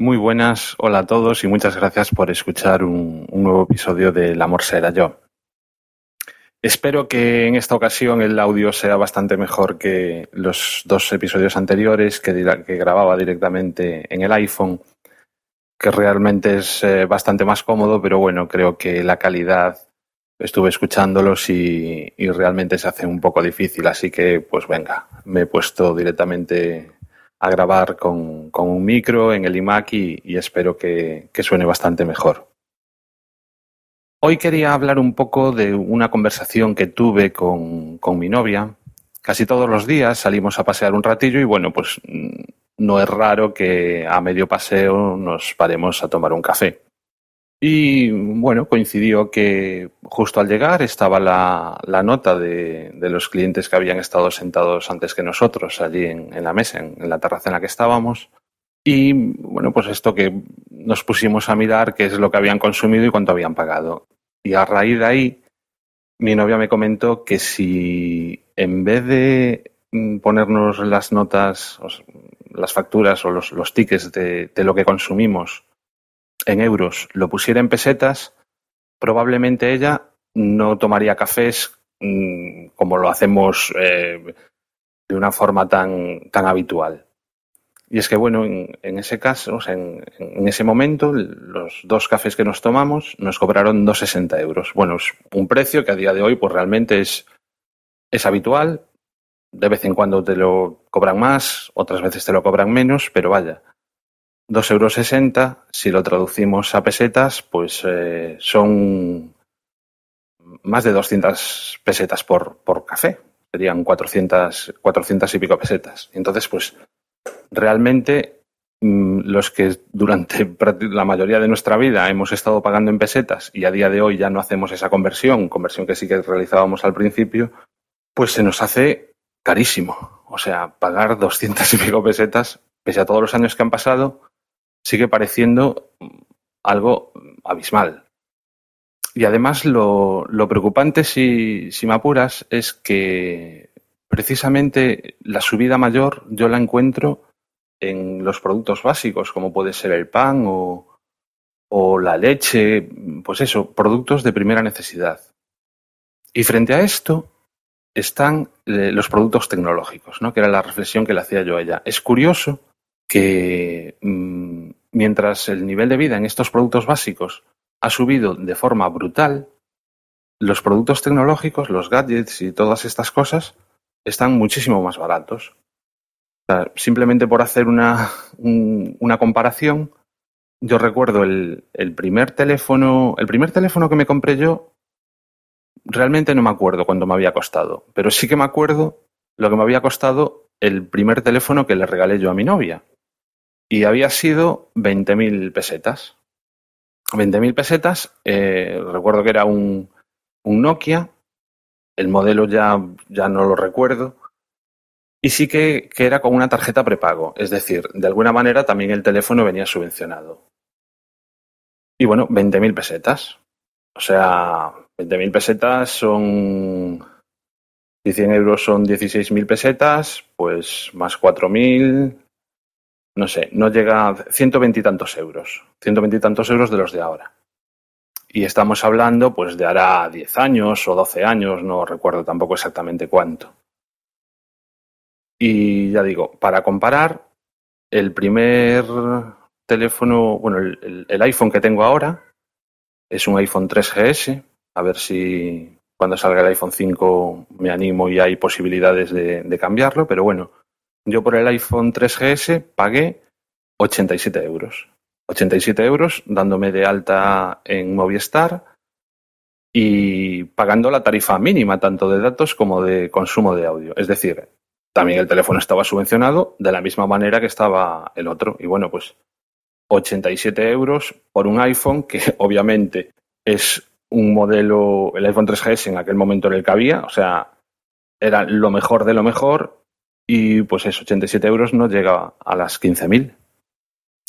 Muy buenas, hola a todos y muchas gracias por escuchar un, nuevo episodio de El amor será yo. Espero que en esta ocasión el audio sea bastante mejor que los dos episodios anteriores que, grababa directamente en el iPhone, que realmente es eh, bastante más cómodo, pero bueno, creo que la calidad estuve escuchándolos y, realmente se hace un poco difícil, así que pues venga, me he puesto directamente a grabar con, con un micro en el iMac y, espero que, que, suene bastante mejor. Hoy quería hablar un poco de una conversación que tuve con, con mi novia. Casi todos los días salimos a pasear un ratillo y bueno, pues no es raro que a medio paseo nos paremos a tomar un café. Y bueno, coincidió que justo al llegar estaba la, la nota de, de, los clientes que habían estado sentados antes que nosotros allí en, en la mesa, en, la terraza en la que estábamos. Y bueno, pues esto que nos pusimos a mirar qué es lo que habían consumido y cuánto habían pagado. Y a raíz de ahí, mi novia me comentó que si en vez de ponernos las notas, las facturas o los, los tickets de, de lo que consumimos en euros lo pusiera en pesetas, probablemente ella no tomaría cafés mmm, como lo hacemos eh, de una forma tan, tan habitual. Y es que, bueno, en, en ese caso, en, en, ese momento, los dos cafés que nos tomamos nos cobraron 2,60 euros. Bueno, es un precio que a día de hoy, pues realmente es, es habitual. De vez en cuando te lo cobran más, otras veces te lo cobran menos, pero vaya, 2,60 euros, si lo traducimos a pesetas, pues eh, son más de 200 pesetas por, por café. Serían 400, 400 y pico pesetas. Entonces, pues realmente mmm, los que durante la mayoría de nuestra vida hemos estado pagando en pesetas y a día de hoy ya no hacemos esa conversión, conversión que sí que realizábamos al principio, pues se nos hace carísimo. O sea, pagar 200 y pico pesetas, pese a todos los años que han pasado, sigue pareciendo algo abismal. Y además lo, preocupante, si, me apuras, es que precisamente la subida mayor yo la encuentro en los productos básicos, como puede ser el pan o, o la leche, pues eso, productos de primera necesidad. Y frente a esto están eh, los productos tecnológicos, ¿no? que era la reflexión que le hacía yo a ella. Es curioso que mmm, mientras el nivel de vida en estos productos básicos ha subido de forma brutal, los productos tecnológicos, los gadgets y todas estas cosas están muchísimo más baratos. Simplemente por hacer una, un, una comparación, yo recuerdo el, el, primer teléfono, el primer teléfono que me compré yo, realmente no me acuerdo cuánto me había costado, pero sí que me acuerdo lo que me había costado el primer teléfono que le regalé yo a mi novia y había sido 20.000 pesetas. 20.000 pesetas, eh, recuerdo que era un, un, Nokia, el modelo ya, ya no lo recuerdo, y sí que, que, era con una tarjeta prepago, es decir, de alguna manera también el teléfono venía subvencionado. Y bueno, 20.000 pesetas. O sea, 20.000 pesetas son... Si 100 euros son 16.000 pesetas, pues más 4.000, no sé, no llega a ciento veintitantos euros, ciento veintitantos euros de los de ahora. Y estamos hablando, pues, de hará 10 años o 12 años, no recuerdo tampoco exactamente cuánto. Y ya digo, para comparar, el primer teléfono, bueno, el, iPhone que tengo ahora es un iPhone 3GS, a ver si cuando salga el iPhone 5 me animo y hay posibilidades de, de cambiarlo, pero bueno, yo por el iPhone 3GS pagué 87 euros. 87 euros dándome de alta en Movistar y pagando la tarifa mínima tanto de datos como de consumo de audio. Es decir, también el teléfono estaba subvencionado de la misma manera que estaba el otro. Y bueno, pues 87 euros por un iPhone que obviamente es un modelo, el iPhone 3GS en aquel momento en el que había, o sea, era lo mejor de lo mejor y pues es 87 euros no llega a las 15.000.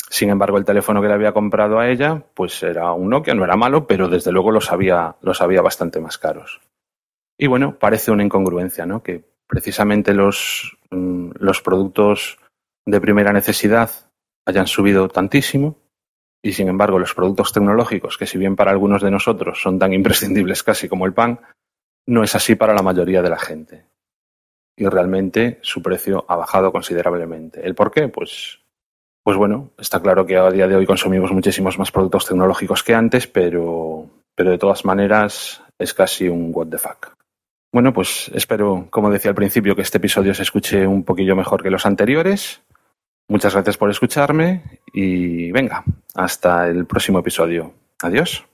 Sin embargo, el teléfono que le había comprado a ella, pues era un Nokia, no era malo, pero desde luego los había, los había bastante más caros. Y bueno, parece una incongruencia, ¿no? Que precisamente los, mm, los productos de primera necesidad hayan subido tantísimo y sin embargo los productos tecnológicos, que si bien para algunos de nosotros son tan imprescindibles casi como el pan, no es así para la mayoría de la gente. Y realmente su precio ha bajado considerablemente. ¿El por qué? Pues, pues bueno, está claro que a día de hoy consumimos muchísimos más productos tecnológicos que antes, pero, pero de todas maneras es casi un what the fuck. Bueno, pues espero, como decía al principio, que este episodio se escuche un poquillo mejor que los anteriores. Muchas gracias por escucharme y venga, hasta el próximo episodio. Adiós.